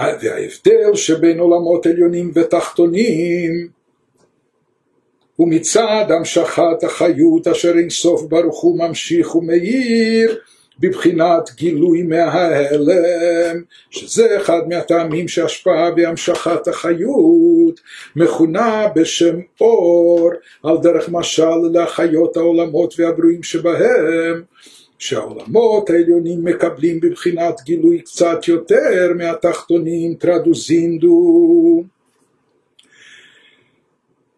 וההבדל שבין עולמות עליונים ותחתונים הוא מצד המשכת החיות אשר אינסוף ברוך הוא ממשיך ומאיר בבחינת גילוי מההלם, שזה אחד מהטעמים שהשפעה בהמשכת החיות מכונה בשם אור על דרך משל להחיות העולמות והברואים שבהם שהעולמות העליונים מקבלים בבחינת גילוי קצת יותר מהתחתונים טרדוזינדו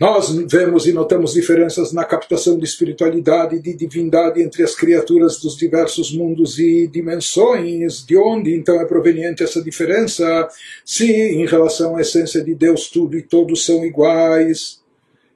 Nós vemos e notamos diferenças na captação de espiritualidade e de divindade entre as criaturas dos diversos mundos e dimensões. De onde então é proveniente essa diferença? Se em relação à essência de Deus tudo e todos são iguais,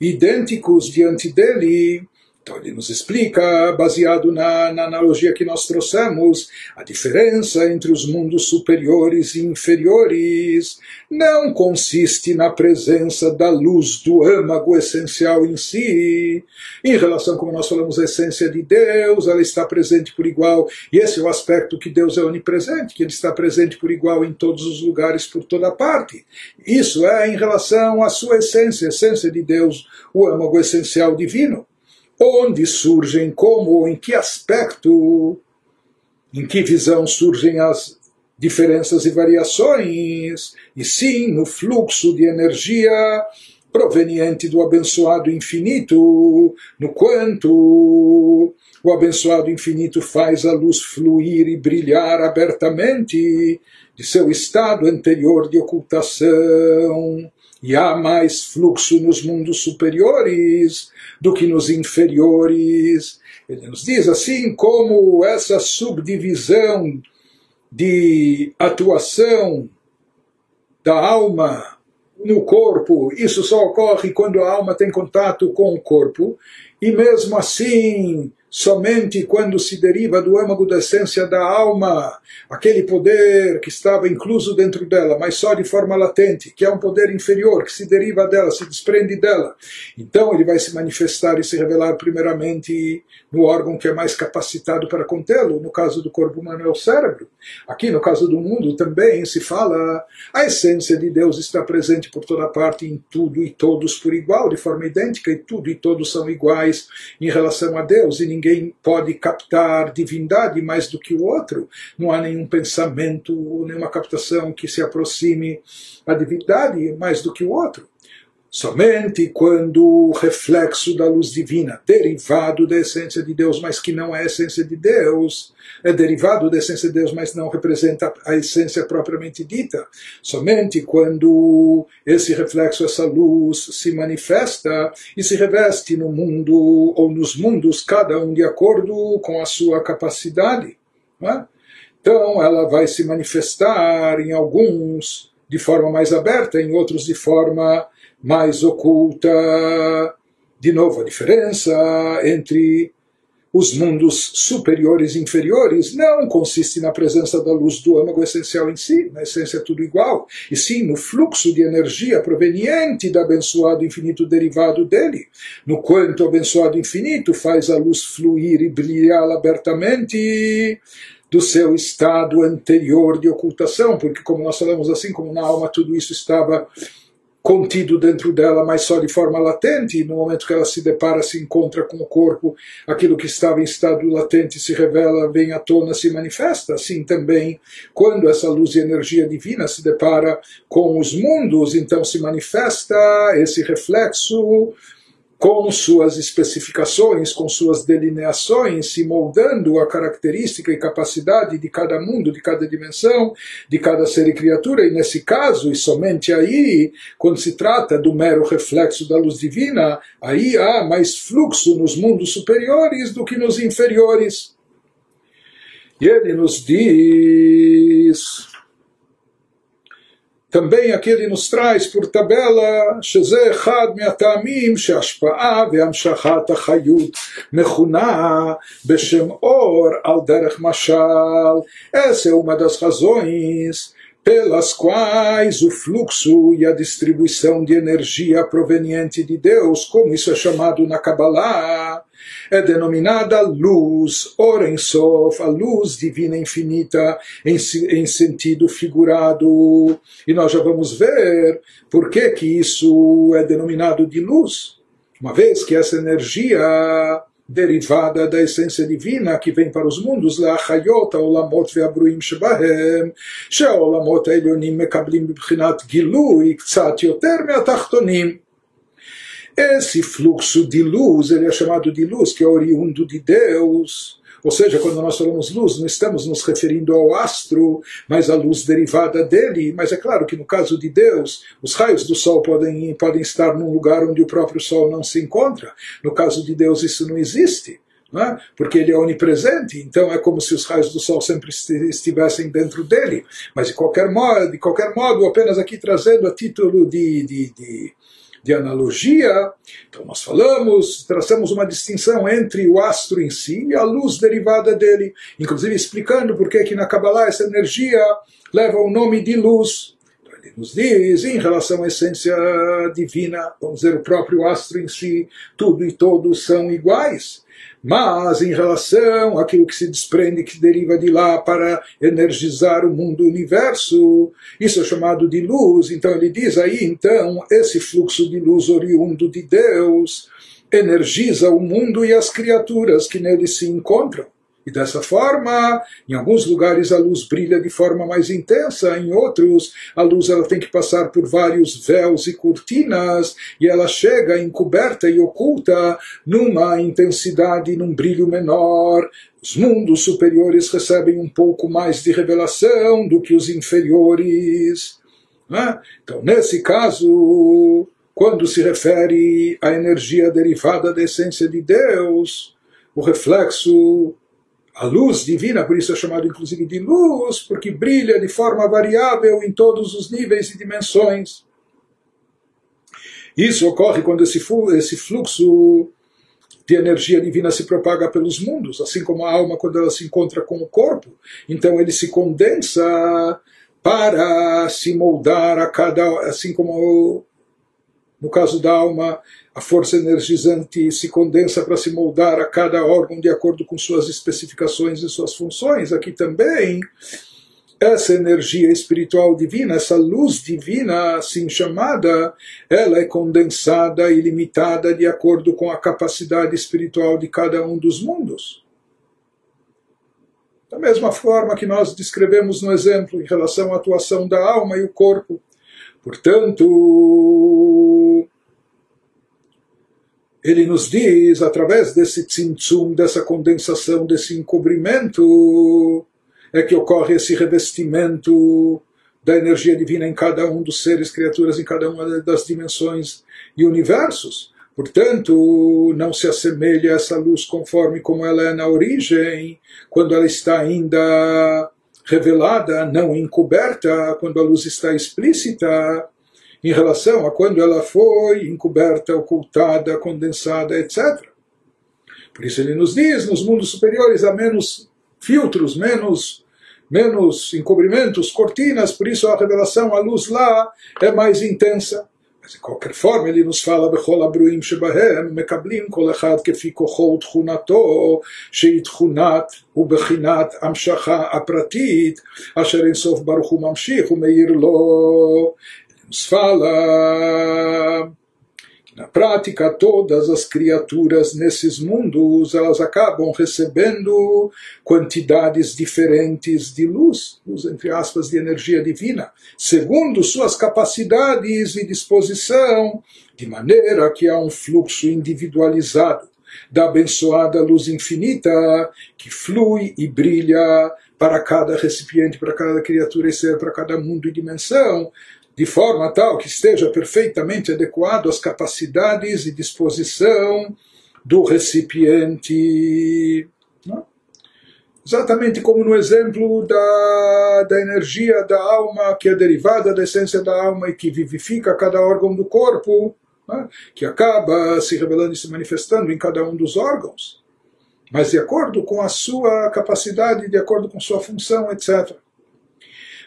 idênticos diante dele, então ele nos explica, baseado na, na, analogia que nós trouxemos, a diferença entre os mundos superiores e inferiores não consiste na presença da luz do âmago essencial em si. Em relação, como nós falamos, à essência de Deus, ela está presente por igual, e esse é o aspecto que Deus é onipresente, que ele está presente por igual em todos os lugares, por toda parte. Isso é em relação à sua essência, a essência de Deus, o âmago essencial divino onde surgem, como, em que aspecto, em que visão surgem as diferenças e variações, e sim no fluxo de energia proveniente do abençoado infinito, no quanto o abençoado infinito faz a luz fluir e brilhar abertamente de seu estado anterior de ocultação e há mais fluxo nos mundos superiores do que nos inferiores. Ele nos diz assim como essa subdivisão de atuação da alma no corpo, isso só ocorre quando a alma tem contato com o corpo, e mesmo assim somente quando se deriva do âmago da essência da alma, aquele poder que estava incluso dentro dela, mas só de forma latente, que é um poder inferior, que se deriva dela, se desprende dela. Então ele vai se manifestar e se revelar primeiramente no órgão que é mais capacitado para contê-lo, no caso do corpo humano é o cérebro. Aqui no caso do mundo também se fala a essência de Deus está presente por toda parte em tudo e todos por igual, de forma idêntica, e tudo e todos são iguais em relação a Deus, e ninguém pode captar divindade mais do que o outro. Não há nenhum pensamento, nenhuma captação que se aproxime à divindade mais do que o outro. Somente quando o reflexo da luz divina, derivado da essência de Deus, mas que não é a essência de Deus, é derivado da essência de Deus, mas não representa a essência propriamente dita. Somente quando esse reflexo, essa luz se manifesta e se reveste no mundo ou nos mundos, cada um de acordo com a sua capacidade. É? Então ela vai se manifestar em alguns de forma mais aberta, em outros de forma mais oculta. De novo, a diferença entre os mundos superiores e inferiores não consiste na presença da luz do âmago essencial em si, na essência é tudo igual, e sim no fluxo de energia proveniente do abençoado infinito derivado dele, no quanto o abençoado infinito faz a luz fluir e brilhar abertamente do seu estado anterior de ocultação, porque como nós falamos assim, como na alma tudo isso estava contido dentro dela, mas só de forma latente, e no momento que ela se depara, se encontra com o corpo, aquilo que estava em estado latente se revela, vem à tona, se manifesta. Assim também, quando essa luz e energia divina se depara com os mundos, então se manifesta esse reflexo com suas especificações, com suas delineações, se moldando a característica e capacidade de cada mundo, de cada dimensão, de cada ser e criatura, e nesse caso, e somente aí, quando se trata do mero reflexo da luz divina, aí há mais fluxo nos mundos superiores do que nos inferiores. E ele nos diz também aqui ele nos traz por tabela שזה אחד מהטעמים שהשפעה והמשכת החיות מכונה בשם אור על דרך משל. Essa é uma das razões pelas quais o fluxo e a distribuição de energia proveniente de Deus, como isso é chamado na Kabbalah, é denominada luz, Orensof, a luz divina infinita em, em sentido figurado. E nós já vamos ver por que, que isso é denominado de luz. Uma vez que essa energia derivada da essência divina que vem para os mundos, לאחיות העולמות והברואים שבהם, שהעולמות העליונים מקבלים מבחינת גילוי קצת יותר מהתחתונים. Esse fluxo de luz, ele é chamado de luz, que é oriundo de Deus, ou seja, quando nós falamos luz, não estamos nos referindo ao astro, mas à luz derivada dele. Mas é claro que no caso de Deus, os raios do Sol podem, podem estar num lugar onde o próprio Sol não se encontra. No caso de Deus, isso não existe. Não é? porque ele é onipresente, então é como se os raios do sol sempre estivessem dentro dele. Mas de qualquer modo, de qualquer modo apenas aqui trazendo a título de, de, de de analogia. Então nós falamos, traçamos uma distinção entre o astro em si e a luz derivada dele, inclusive explicando por que na Kabbalah essa energia leva o nome de luz. Nos diz, em relação à essência divina, vamos dizer, o próprio astro em si, tudo e todos são iguais. Mas em relação àquilo que se desprende, que deriva de lá para energizar o mundo o universo, isso é chamado de luz. Então ele diz aí, então, esse fluxo de luz oriundo de Deus energiza o mundo e as criaturas que nele se encontram. E dessa forma, em alguns lugares a luz brilha de forma mais intensa, em outros a luz ela tem que passar por vários véus e cortinas e ela chega encoberta e oculta numa intensidade, num brilho menor. Os mundos superiores recebem um pouco mais de revelação do que os inferiores. Né? Então, nesse caso, quando se refere à energia derivada da essência de Deus, o reflexo a luz divina, por isso é chamado inclusive de luz, porque brilha de forma variável em todos os níveis e dimensões. Isso ocorre quando esse, esse fluxo de energia divina se propaga pelos mundos, assim como a alma quando ela se encontra com o corpo. Então ele se condensa para se moldar a cada, assim como no caso da alma, a força energizante se condensa para se moldar a cada órgão de acordo com suas especificações e suas funções. Aqui também, essa energia espiritual divina, essa luz divina assim chamada, ela é condensada e limitada de acordo com a capacidade espiritual de cada um dos mundos. Da mesma forma que nós descrevemos no exemplo em relação à atuação da alma e o corpo. Portanto, ele nos diz, através desse tzimtzum, dessa condensação, desse encobrimento, é que ocorre esse revestimento da energia divina em cada um dos seres, criaturas, em cada uma das dimensões e universos. Portanto, não se assemelha a essa luz conforme como ela é na origem, quando ela está ainda revelada, não encoberta, quando a luz está explícita, em relação a quando ela foi encoberta, ocultada, condensada, etc. Por isso ele nos diz, nos mundos superiores há menos filtros, menos menos encobrimentos, cortinas, por isso a revelação, a luz lá é mais intensa. Mas de qualquer forma ele nos fala בכל הברואים שבהם מקבלים כל אחד כפי כוחו ותכונתו שהיא תכונת ובחינת המשכה הפרטית אשר אינסוף ברוך הוא ממשיך ומאיר לו nos fala que na prática todas as criaturas nesses mundos elas acabam recebendo quantidades diferentes de luz, luz entre aspas de energia divina, segundo suas capacidades e disposição, de maneira que há um fluxo individualizado da abençoada luz infinita que flui e brilha para cada recipiente, para cada criatura e ser, para cada mundo e dimensão, de forma tal que esteja perfeitamente adequado às capacidades e disposição do recipiente. Não? Exatamente como no exemplo da, da energia da alma, que é derivada da essência da alma e que vivifica cada órgão do corpo, né? que acaba se revelando e se manifestando em cada um dos órgãos, mas de acordo com a sua capacidade, de acordo com sua função, etc.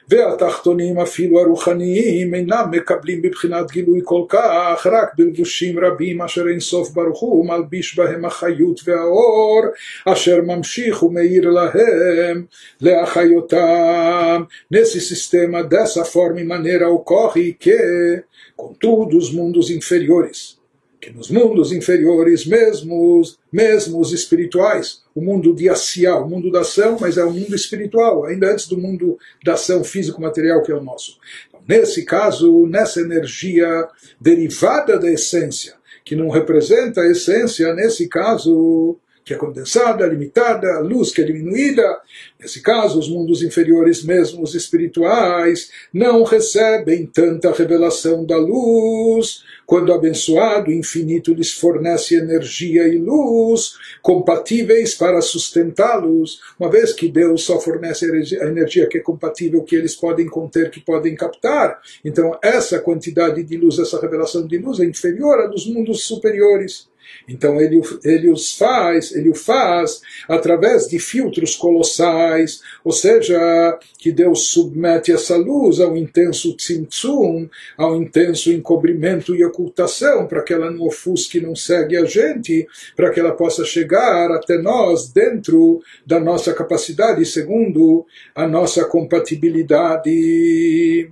והתחתונים אפילו הרוחניים אינם מקבלים בבחינת גילוי כל כך רק בלבושים רבים אשר אין סוף ברוך הוא מלביש בהם החיות והאור אשר ממשיך ומאיר להם להחיותם. Nesse sistema, dessa forma e maneira ocorre que, contudo, os mundos inferiores que nos mundos inferiores, mesmos, mesmos espirituais, o mundo de Asiá, o mundo da ação, mas é o mundo espiritual, ainda antes do mundo da ação físico-material que é o nosso. Então, nesse caso, nessa energia derivada da essência, que não representa a essência, nesse caso, que é condensada, limitada, luz que é diminuída. Nesse caso, os mundos inferiores, mesmo os espirituais, não recebem tanta revelação da luz. Quando o abençoado infinito lhes fornece energia e luz compatíveis para sustentá-los, uma vez que Deus só fornece a energia que é compatível, que eles podem conter, que podem captar. Então, essa quantidade de luz, essa revelação de luz é inferior à dos mundos superiores. Então ele, ele os faz, ele o faz através de filtros colossais, ou seja, que Deus submete essa luz ao intenso tzimtzum, ao intenso encobrimento e ocultação, para que ela não ofusque, não segue a gente, para que ela possa chegar até nós dentro da nossa capacidade, segundo a nossa compatibilidade.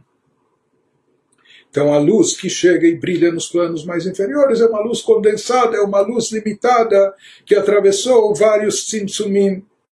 Então a luz que chega e brilha nos planos mais inferiores é uma luz condensada, é uma luz limitada que atravessou vários tzimtzumim.